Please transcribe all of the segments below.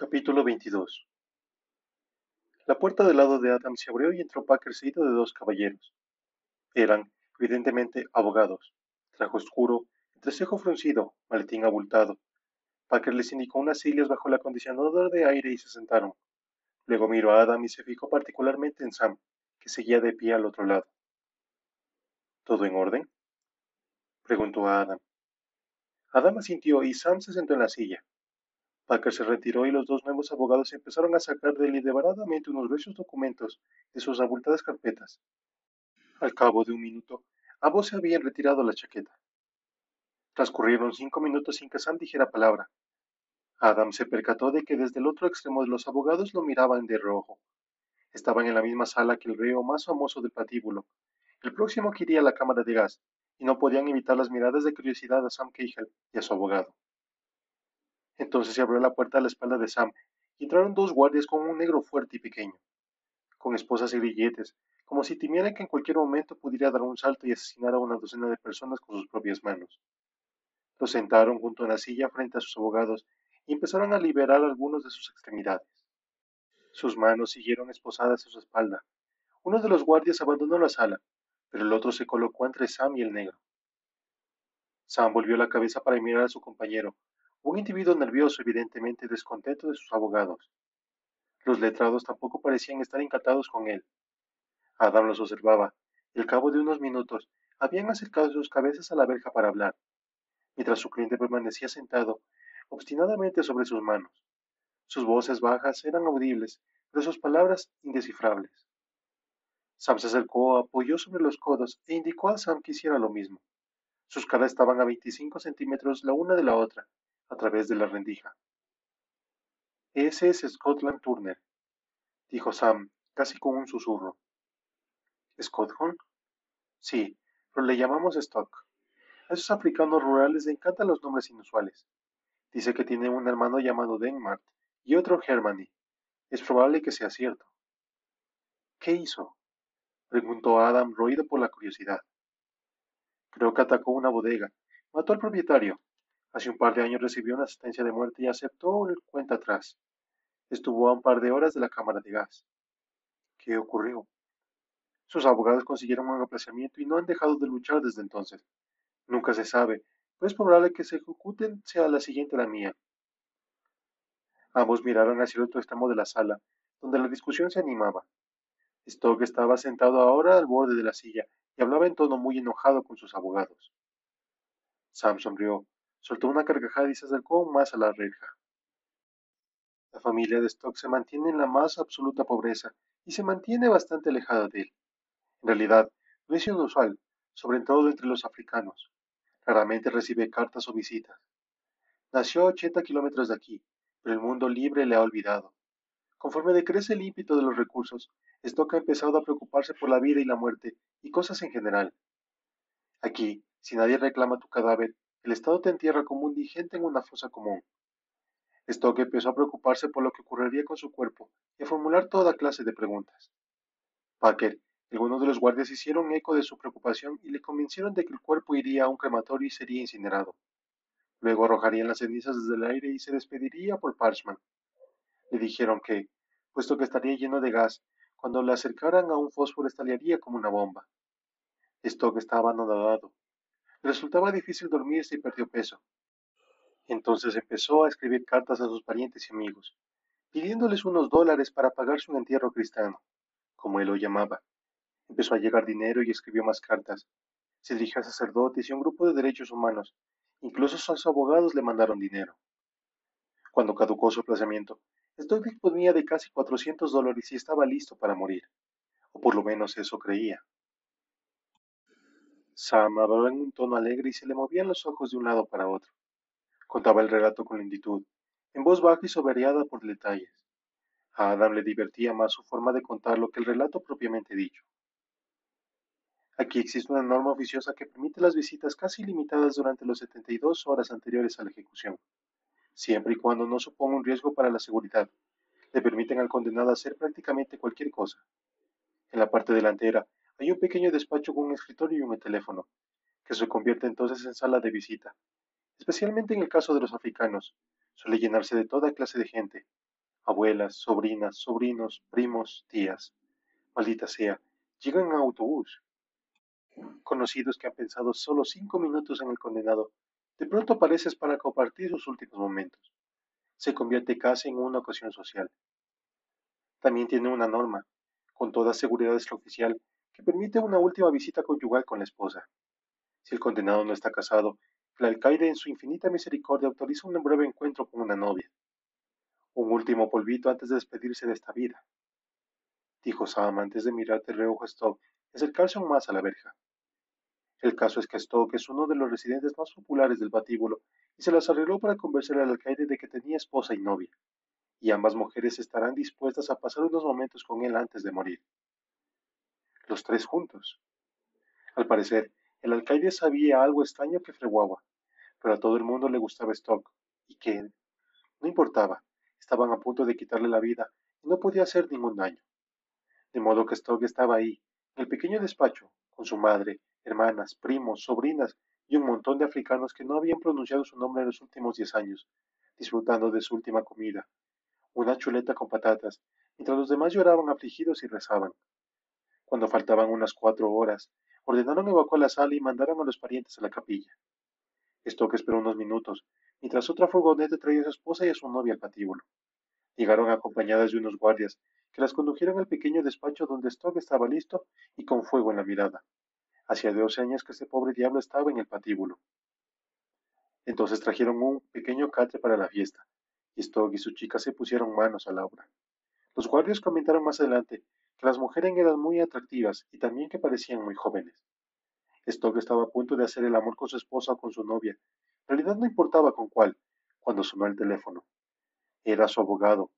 Capítulo 22 La puerta del lado de Adam se abrió y entró Packer seguido de dos caballeros. Eran, evidentemente, abogados. Trajo oscuro, entrecejo fruncido, maletín abultado. Packer les indicó unas sillas bajo el acondicionador de aire y se sentaron. Luego miró a Adam y se fijó particularmente en Sam, que seguía de pie al otro lado. ¿Todo en orden? preguntó a Adam. Adam asintió y Sam se sentó en la silla. Se retiró y los dos nuevos abogados empezaron a sacar deliberadamente unos gruesos documentos de sus abultadas carpetas. Al cabo de un minuto, ambos se habían retirado la chaqueta. Transcurrieron cinco minutos sin que Sam dijera palabra. Adam se percató de que desde el otro extremo de los abogados lo miraban de rojo. Estaban en la misma sala que el reo más famoso del patíbulo, el próximo que iría a la cámara de gas, y no podían evitar las miradas de curiosidad a Sam Cahill y a su abogado. Entonces se abrió la puerta a la espalda de Sam y entraron dos guardias con un negro fuerte y pequeño, con esposas y grilletes, como si temieran que en cualquier momento pudiera dar un salto y asesinar a una docena de personas con sus propias manos. Los sentaron junto a la silla frente a sus abogados y empezaron a liberar algunos de sus extremidades. Sus manos siguieron esposadas a su espalda. Uno de los guardias abandonó la sala, pero el otro se colocó entre Sam y el negro. Sam volvió la cabeza para mirar a su compañero, un individuo nervioso, evidentemente descontento de sus abogados. Los letrados tampoco parecían estar encantados con él. Adam los observaba, y al cabo de unos minutos habían acercado sus cabezas a la verja para hablar, mientras su cliente permanecía sentado obstinadamente sobre sus manos. Sus voces bajas eran audibles, pero sus palabras indescifrables. Sam se acercó, apoyó sobre los codos e indicó a Sam que hiciera lo mismo. Sus caras estaban a 25 centímetros la una de la otra, a través de la rendija. Ese es Scotland Turner, dijo Sam, casi con un susurro. ¿Scotland? Sí, pero le llamamos Stock. A esos africanos rurales les encantan los nombres inusuales. Dice que tiene un hermano llamado Denmark y otro Germany. Es probable que sea cierto. ¿Qué hizo? preguntó Adam, roído por la curiosidad. Creo que atacó una bodega. Mató al propietario. Hace un par de años recibió una asistencia de muerte y aceptó el cuenta atrás. Estuvo a un par de horas de la cámara de gas. ¿Qué ocurrió? Sus abogados consiguieron un aplazamiento y no han dejado de luchar desde entonces. Nunca se sabe, pero es probable que se ejecuten sea la siguiente la mía. Ambos miraron hacia el otro extremo de la sala, donde la discusión se animaba. Stock estaba sentado ahora al borde de la silla y hablaba en tono muy enojado con sus abogados. Sam sonrió, soltó una carcajada y se acercó más a la reja. La familia de Stock se mantiene en la más absoluta pobreza y se mantiene bastante alejada de él. En realidad, no es inusual, sobre todo entre los africanos. Raramente recibe cartas o visitas. Nació a 80 kilómetros de aquí, pero el mundo libre le ha olvidado. Conforme decrece el ímpetu de los recursos, Stock ha empezado a preocuparse por la vida y la muerte y cosas en general. Aquí, si nadie reclama tu cadáver, el Estado te entierra como un indigente en una fosa común. Stock empezó a preocuparse por lo que ocurriría con su cuerpo y a formular toda clase de preguntas. Packer algunos de los guardias hicieron eco de su preocupación y le convencieron de que el cuerpo iría a un crematorio y sería incinerado. Luego arrojarían las cenizas desde el aire y se despediría por Parchman. Le dijeron que, puesto que estaría lleno de gas, cuando le acercaran a un fósforo estallaría como una bomba. Stock estaba anodado. Resultaba difícil dormirse y perdió peso. Entonces empezó a escribir cartas a sus parientes y amigos, pidiéndoles unos dólares para pagarse un entierro cristiano, como él lo llamaba. Empezó a llegar dinero y escribió más cartas. Se dirigió a sacerdotes y a un grupo de derechos humanos. Incluso sus abogados le mandaron dinero. Cuando caducó su aplazamiento, Stock disponía de casi 400 dólares y estaba listo para morir. O por lo menos eso creía. Sam hablaba en un tono alegre y se le movían los ojos de un lado para otro. Contaba el relato con lentitud, en voz baja y soberbiada por detalles. A Adam le divertía más su forma de contarlo que el relato propiamente dicho. Aquí existe una norma oficiosa que permite las visitas casi limitadas durante las 72 horas anteriores a la ejecución, siempre y cuando no suponga un riesgo para la seguridad. Le permiten al condenado hacer prácticamente cualquier cosa. En la parte delantera hay un pequeño despacho con un escritorio y un teléfono, que se convierte entonces en sala de visita. Especialmente en el caso de los africanos, suele llenarse de toda clase de gente, Abuelas, sobrinas, sobrinos, primos, tías. Maldita sea, llegan en autobús. Conocidos que han pensado solo cinco minutos en el condenado, de pronto apareces para compartir sus últimos momentos. Se convierte casi en una ocasión social. También tiene una norma, con toda seguridad extraoficial, que permite una última visita conyugal con la esposa. Si el condenado no está casado, el alcaide en su infinita misericordia autoriza un breve encuentro con una novia. Un último polvito antes de despedirse de esta vida, dijo Sam antes de mirar de reojo a Stock y acercarse aún más a la verja. El caso es que Stock es uno de los residentes más populares del patíbulo y se las arregló para convencer al alcaide de que tenía esposa y novia, y ambas mujeres estarán dispuestas a pasar unos momentos con él antes de morir. Los tres juntos. Al parecer, el alcaide sabía algo extraño que freguaba, pero a todo el mundo le gustaba Stock, y que, no importaba, estaban a punto de quitarle la vida y no podía hacer ningún daño. De modo que Stock estaba ahí, en el pequeño despacho, con su madre, hermanas, primos, sobrinas y un montón de africanos que no habían pronunciado su nombre en los últimos diez años, disfrutando de su última comida, una chuleta con patatas, mientras los demás lloraban afligidos y rezaban. Cuando faltaban unas cuatro horas, ordenaron evacuar la sala y mandaron a los parientes a la capilla. Stock esperó unos minutos, mientras otra furgoneta traía a su esposa y a su novia al patíbulo. Llegaron acompañadas de unos guardias, que las condujeron al pequeño despacho donde Stock estaba listo y con fuego en la mirada. Hacía doce años que ese pobre diablo estaba en el patíbulo. Entonces trajeron un pequeño catre para la fiesta, y Stock y su chica se pusieron manos a la obra. Los guardias comentaron más adelante que las mujeres eran muy atractivas y también que parecían muy jóvenes. Stock estaba a punto de hacer el amor con su esposa o con su novia. En realidad no importaba con cuál, cuando sonó el teléfono. Era su abogado.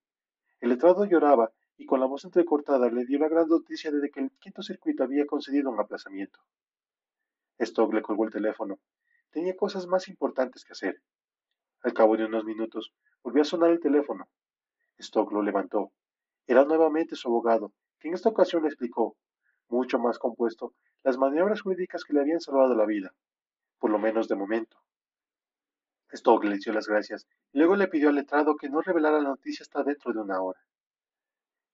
El letrado lloraba y con la voz entrecortada le dio la gran noticia de que el quinto circuito había concedido un aplazamiento. Stock le colgó el teléfono. Tenía cosas más importantes que hacer. Al cabo de unos minutos, volvió a sonar el teléfono. Stock lo levantó. Era nuevamente su abogado, que en esta ocasión le explicó, mucho más compuesto, las maniobras jurídicas que le habían salvado la vida, por lo menos de momento. Stock le dio las gracias y luego le pidió al letrado que no revelara la noticia hasta dentro de una hora.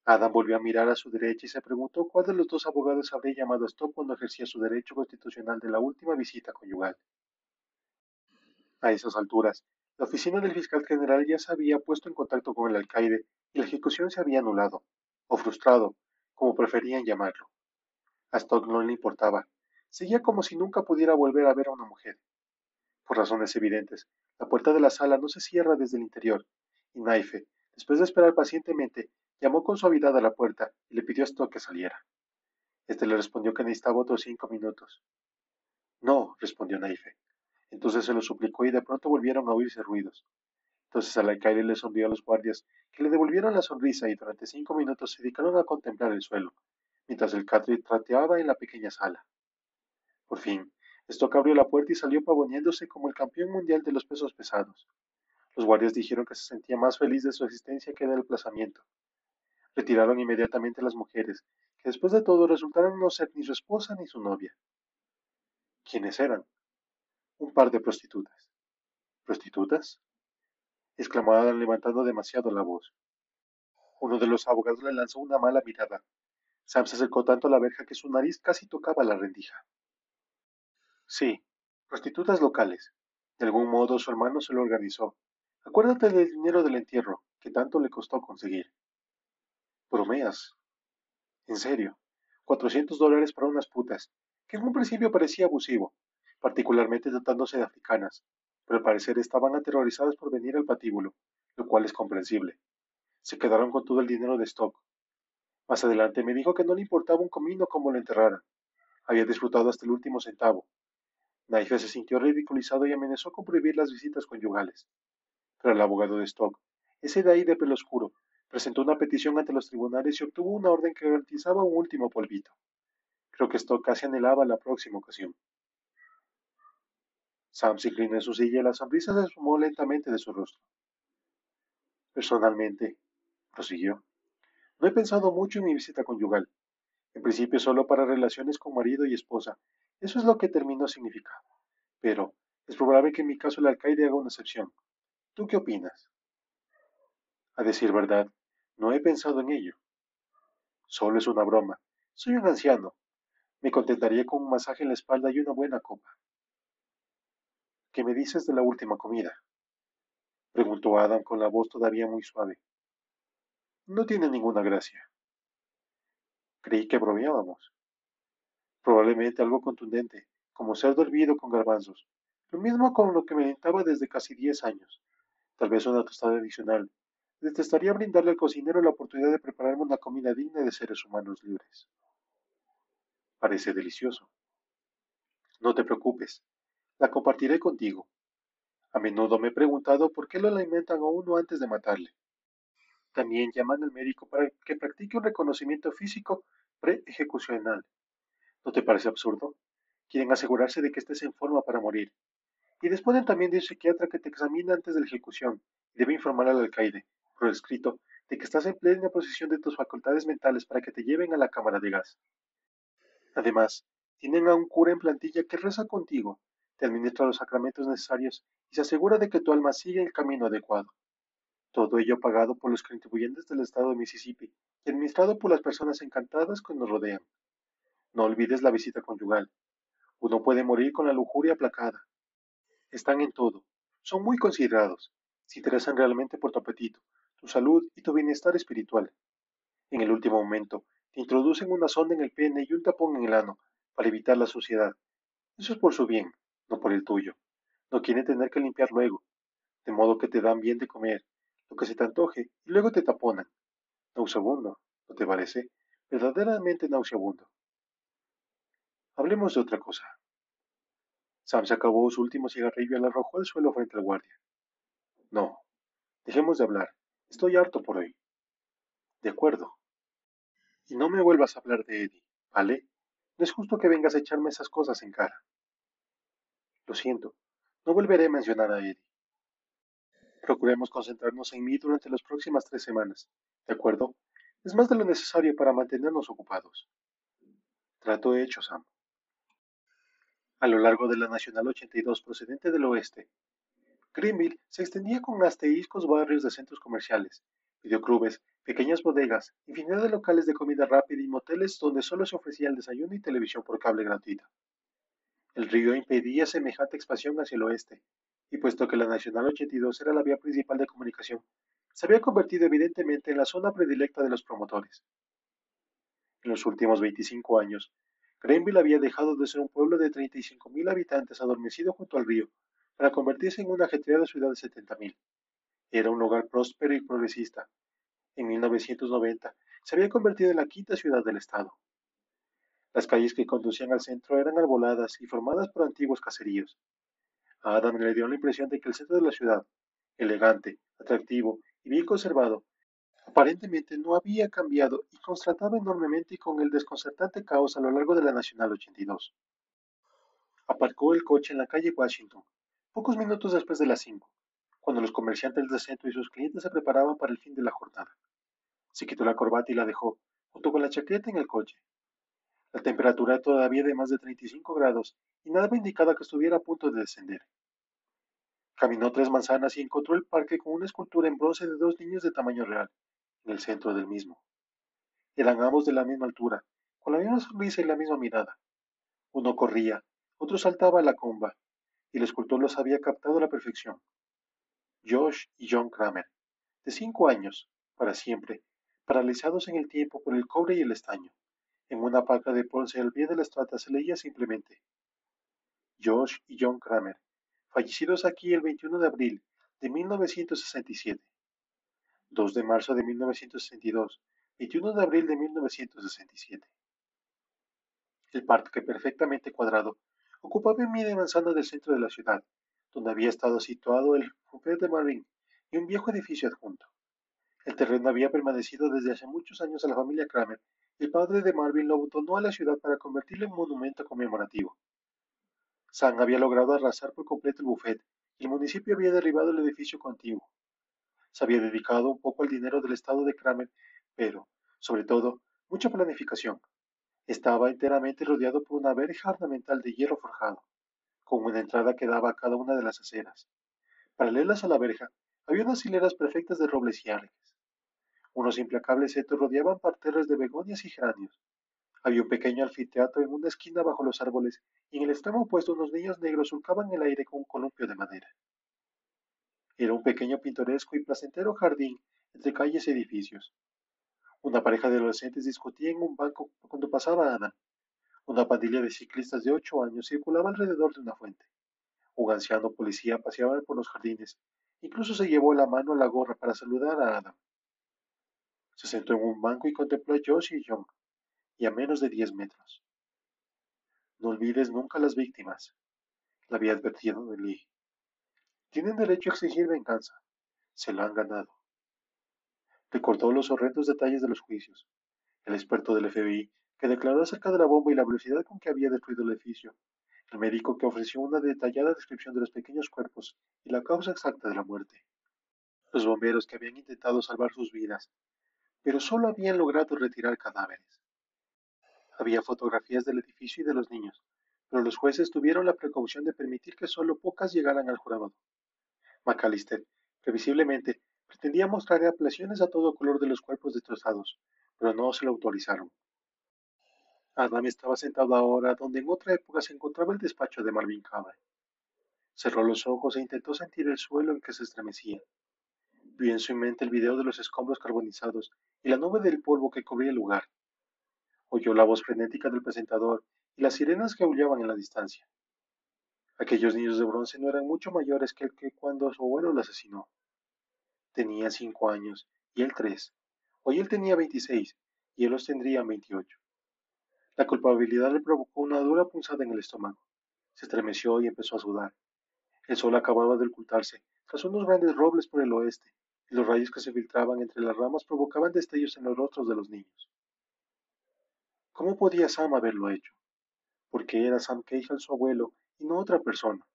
Adam volvió a mirar a su derecha y se preguntó cuál de los dos abogados habría llamado a Stock cuando ejercía su derecho constitucional de la última visita conyugal. A esas alturas, la oficina del fiscal general ya se había puesto en contacto con el alcaide y la ejecución se había anulado, o frustrado, como preferían llamarlo. A Stock no le importaba. Seguía como si nunca pudiera volver a ver a una mujer. Por razones evidentes, la puerta de la sala no se cierra desde el interior, y Naife, después de esperar pacientemente, llamó con suavidad a la puerta y le pidió a Stock que saliera. Este le respondió que necesitaba otros cinco minutos. No, respondió Naife. Entonces se lo suplicó y de pronto volvieron a oírse ruidos. Entonces al alcaide le sonrió a los guardias, que le devolvieron la sonrisa y durante cinco minutos se dedicaron a contemplar el suelo, mientras el Catri trateaba en la pequeña sala. Por fin, Stock abrió la puerta y salió pavoneándose como el campeón mundial de los pesos pesados. Los guardias dijeron que se sentía más feliz de su existencia que del aplazamiento. Retiraron inmediatamente las mujeres, que después de todo resultaron no ser ni su esposa ni su novia. ¿Quiénes eran? Un par de prostitutas. ¿Prostitutas? Levantando demasiado la voz. Uno de los abogados le lanzó una mala mirada. Sam se acercó tanto a la verja que su nariz casi tocaba la rendija. Sí, prostitutas locales. De algún modo su hermano se lo organizó. Acuérdate del dinero del entierro, que tanto le costó conseguir. Bromeas. En serio. Cuatrocientos dólares para unas putas, que en un principio parecía abusivo, particularmente tratándose de africanas, al parecer estaban aterrorizadas por venir al patíbulo, lo cual es comprensible. Se quedaron con todo el dinero de stock. Más adelante me dijo que no le importaba un comino como lo enterrara. Había disfrutado hasta el último centavo, Naife se sintió ridiculizado y amenazó con prohibir las visitas conyugales. Pero el abogado de Stock, ese de ahí de pelo oscuro, presentó una petición ante los tribunales y obtuvo una orden que garantizaba un último polvito. Creo que Stock casi anhelaba la próxima ocasión. Sam se inclinó en su silla y la sonrisa se esfumó lentamente de su rostro. Personalmente, prosiguió, no he pensado mucho en mi visita conyugal. En principio solo para relaciones con marido y esposa, eso es lo que terminó significando. Pero es probable que en mi caso el alcaide haga una excepción. ¿Tú qué opinas? A decir verdad, No he pensado en ello. Solo es una broma. Soy un anciano. Me contentaría con un masaje en la espalda y una buena copa. ¿Qué me dices de la última comida? preguntó Adam con la voz todavía muy suave. No tiene ninguna gracia. Creí que bromeábamos. Probablemente algo contundente, como cerdo hervido con garbanzos. Lo mismo con lo que me alentaba desde casi diez años. Tal vez una tostada adicional. Detestaría brindarle al cocinero la oportunidad de prepararme una comida digna de seres humanos libres. Parece delicioso. No te preocupes, la compartiré contigo. A menudo me he preguntado por qué lo alimentan a uno antes de matarle. También llaman al médico para que practique un reconocimiento físico pre-ejecucional. ¿No te parece absurdo? Quieren asegurarse de que estés en forma para morir. Y disponen también de un psiquiatra que te examina antes de la ejecución y debe informar al alcaide, por escrito, de que estás en plena posición de tus facultades mentales para que te lleven a la cámara de gas. Además, tienen a un cura en plantilla que reza contigo, te administra los sacramentos necesarios y se asegura de que tu alma sigue el camino adecuado. Todo ello pagado por los contribuyentes del estado de Mississippi y administrado por las personas encantadas que nos rodean. No olvides la visita conyugal. Uno puede morir con la lujuria aplacada. Están en todo. Son muy considerados. Se interesan realmente por tu apetito, tu salud y tu bienestar espiritual. En el último momento, te introducen una sonda en el pene y un tapón en el ano para evitar la suciedad. Eso es por su bien, no por el tuyo. No quieren tener que limpiar luego, de modo que te dan bien de comer, lo que se te antoje, y luego te taponan. Nauseabundo, ¿no te parece? Verdaderamente nauseabundo. Hablemos de otra cosa. Sam se acabó su último cigarrillo y la arrojó al suelo frente al guardia. No, dejemos de hablar. Estoy harto por hoy. De acuerdo. Y no me vuelvas a hablar de Eddie, ¿vale? No es justo que vengas a echarme esas cosas en cara. Lo siento, no volveré a mencionar a Eddie. Procuremos concentrarnos en mí durante las próximas tres semanas, ¿de acuerdo? Es más de lo necesario para mantenernos ocupados. Trato hecho, Sam. A lo largo de la Nacional 82 procedente del oeste, Greenville se extendía con asteriscos barrios de centros comerciales, videoclubes, pequeñas bodegas, infinidad de locales de comida rápida y moteles donde solo se ofrecía el desayuno y televisión por cable gratuita. El río impedía semejante expansión hacia el oeste, y puesto que la Nacional 82 era la vía principal de comunicación, se había convertido evidentemente en la zona predilecta de los promotores. En los últimos 25 años, Greenville había dejado de ser un pueblo de 35.000 habitantes adormecido junto al río para convertirse en una ajetreada ciudad de 70.000. Era un lugar próspero y progresista. En 1990 se había convertido en la quinta ciudad del estado. Las calles que conducían al centro eran arboladas y formadas por antiguos caseríos. A Adam le dio la impresión de que el centro de la ciudad, elegante, atractivo y bien conservado, aparentemente no había cambiado y contrastaba enormemente con el desconcertante caos a lo largo de la Nacional 82. Aparcó el coche en la calle Washington, pocos minutos después de las cinco, cuando los comerciantes del centro y sus clientes se preparaban para el fin de la jornada. Se quitó la corbata y la dejó, junto con la chaqueta en el coche, la temperatura todavía de más de 35 grados y nada me indicaba que estuviera a punto de descender. Caminó tres manzanas y encontró el parque con una escultura en bronce de dos niños de tamaño real, en el centro del mismo. Eran ambos de la misma altura, con la misma sonrisa y la misma mirada. Uno corría, otro saltaba a la comba, y el escultor los había captado a la perfección. Josh y John Kramer, de cinco años, para siempre, paralizados en el tiempo por el cobre y el estaño. En una placa de bronce al pie de la estatua se leía simplemente Josh y John Kramer, fallecidos aquí el 21 de abril de 1967, 2 de marzo de 1962, 21 de abril de 1967. El parque perfectamente cuadrado ocupaba en media manzana del centro de la ciudad, donde había estado situado el buffet de Marine y un viejo edificio adjunto. El terreno había permanecido desde hace muchos años a la familia Kramer el padre de Marvin lo donó a la ciudad para convertirlo en monumento conmemorativo. Sam había logrado arrasar por completo el buffet y el municipio había derribado el edificio contiguo. Se había dedicado un poco al dinero del estado de Kramer, pero, sobre todo, mucha planificación. Estaba enteramente rodeado por una verja ornamental de hierro forjado, con una entrada que daba a cada una de las aceras. Paralelas a la verja, había unas hileras perfectas de robles y árboles. Unos implacables setos rodeaban parterres de begonias y geranios. Había un pequeño anfiteatro en una esquina bajo los árboles, y en el extremo opuesto unos niños negros surcaban el aire con un columpio de madera. Era un pequeño pintoresco y placentero jardín entre calles y edificios. Una pareja de adolescentes discutía en un banco cuando pasaba Ana. Una pandilla de ciclistas de ocho años circulaba alrededor de una fuente. Un anciano policía paseaba por los jardines. Incluso se llevó la mano a la gorra para saludar a Adam. Se sentó en un banco y contempló a Josh y John, y a menos de diez metros. No olvides nunca las víctimas, le había advertido Lee. Tienen derecho a exigir venganza. Se lo han ganado. Recordó los horrendos detalles de los juicios. El experto del FBI, que declaró acerca de la bomba y la velocidad con que había destruido el edificio, el médico que ofreció una detallada descripción de los pequeños cuerpos y la causa exacta de la muerte. Los bomberos que habían intentado salvar sus vidas, pero solo habían logrado retirar cadáveres. Había fotografías del edificio y de los niños, pero los jueces tuvieron la precaución de permitir que solo pocas llegaran al jurado. McAllister, previsiblemente, pretendía mostrar ampliaciones a todo color de los cuerpos destrozados, pero no se lo autorizaron. Adam estaba sentado ahora donde en otra época se encontraba el despacho de Marvin Cabra. Cerró los ojos e intentó sentir el suelo en que se estremecía. Vio en su mente el video de los escombros carbonizados y la nube del polvo que cubría el lugar. Oyó la voz frenética del presentador y las sirenas que aullaban en la distancia. Aquellos niños de bronce no eran mucho mayores que el que cuando su abuelo lo asesinó. Tenía cinco años y él tres. Hoy él tenía veintiséis y él los tendría veintiocho. La culpabilidad le provocó una dura punzada en el estómago. Se estremeció y empezó a sudar. El sol acababa de ocultarse tras unos grandes robles por el oeste, los rayos que se filtraban entre las ramas provocaban destellos en los rostros de los niños. ¿Cómo podía Sam haberlo hecho? Porque era Sam Keijal su abuelo y no otra persona.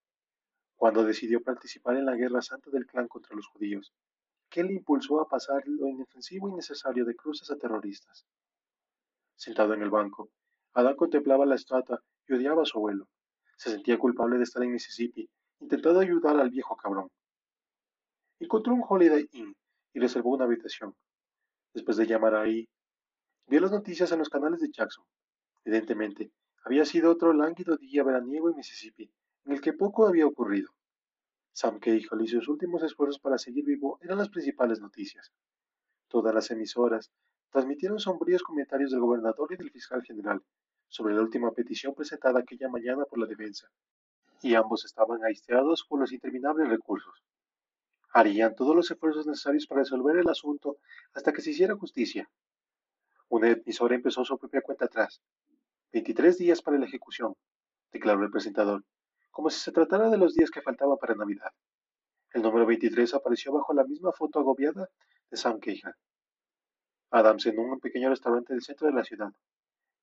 Cuando decidió participar en la guerra santa del clan contra los judíos, ¿qué le impulsó a pasar lo inofensivo y necesario de cruces a terroristas? Sentado en el banco, Adán contemplaba la estatua y odiaba a su abuelo. Se sentía culpable de estar en Mississippi, intentando ayudar al viejo cabrón. Encontró un Holiday Inn y reservó una habitación. Después de llamar ahí, vio las noticias en los canales de Jackson. Evidentemente, había sido otro lánguido día veraniego en Mississippi, en el que poco había ocurrido. Sam Cahill y sus últimos esfuerzos para seguir vivo eran las principales noticias. Todas las emisoras transmitieron sombríos comentarios del gobernador y del fiscal general, sobre la última petición presentada aquella mañana por la defensa, y ambos estaban aisteados por los interminables recursos. Harían todos los esfuerzos necesarios para resolver el asunto hasta que se hiciera justicia. Una emisora empezó su propia cuenta atrás. 23 días para la ejecución, declaró el presentador, como si se tratara de los días que faltaban para Navidad. El número 23 apareció bajo la misma foto agobiada de Sam Keehan. Adams en un pequeño restaurante del centro de la ciudad.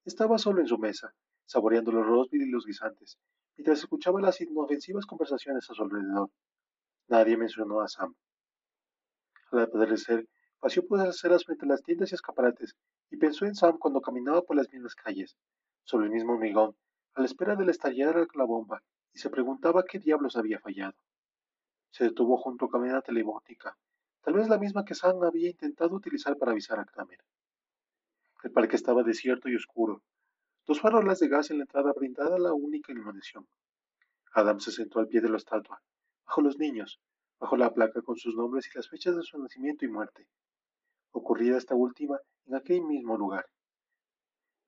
Estaba solo en su mesa, saboreando los rosbif y los guisantes, mientras escuchaba las inofensivas conversaciones a su alrededor. Nadie mencionó a Sam. Al atardecer, paseó por las aceras frente a las tiendas y escaparates y pensó en Sam cuando caminaba por las mismas calles, sobre el mismo hormigón, a la espera del estallar de la bomba, y se preguntaba qué diablos había fallado. Se detuvo junto a una camioneta telefónica, tal vez la misma que Sam había intentado utilizar para avisar a Kramer. El parque estaba desierto y oscuro. Dos farolas de gas en la entrada brindada la única iluminación. Adam se sentó al pie de la estatua, bajo los niños, bajo la placa con sus nombres y las fechas de su nacimiento y muerte, ocurrida esta última en aquel mismo lugar.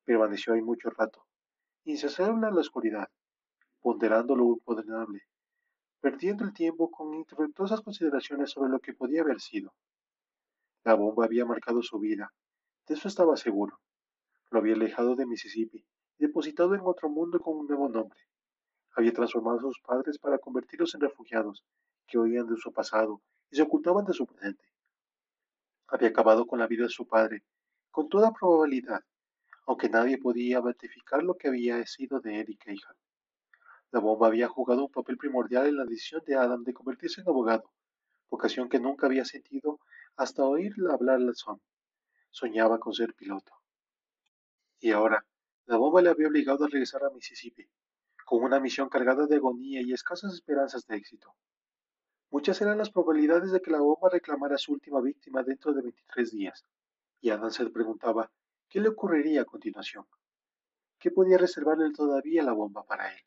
Permaneció ahí mucho rato, insaciable en la oscuridad, ponderando lo imponderable, perdiendo el tiempo con infructuosas consideraciones sobre lo que podía haber sido. La bomba había marcado su vida, de eso estaba seguro. Lo había alejado de Mississippi y depositado en otro mundo con un nuevo nombre. Había transformado a sus padres para convertirlos en refugiados que oían de su pasado y se ocultaban de su presente. Había acabado con la vida de su padre, con toda probabilidad, aunque nadie podía verificar lo que había sido de Eddie Cahill. La bomba había jugado un papel primordial en la decisión de Adam de convertirse en abogado, vocación que nunca había sentido hasta oírla hablar al son soñaba con ser piloto. Y ahora, la bomba le había obligado a regresar a Mississippi, con una misión cargada de agonía y escasas esperanzas de éxito. Muchas eran las probabilidades de que la bomba reclamara su última víctima dentro de 23 días, y Adam se preguntaba qué le ocurriría a continuación. ¿Qué podía reservarle todavía la bomba para él?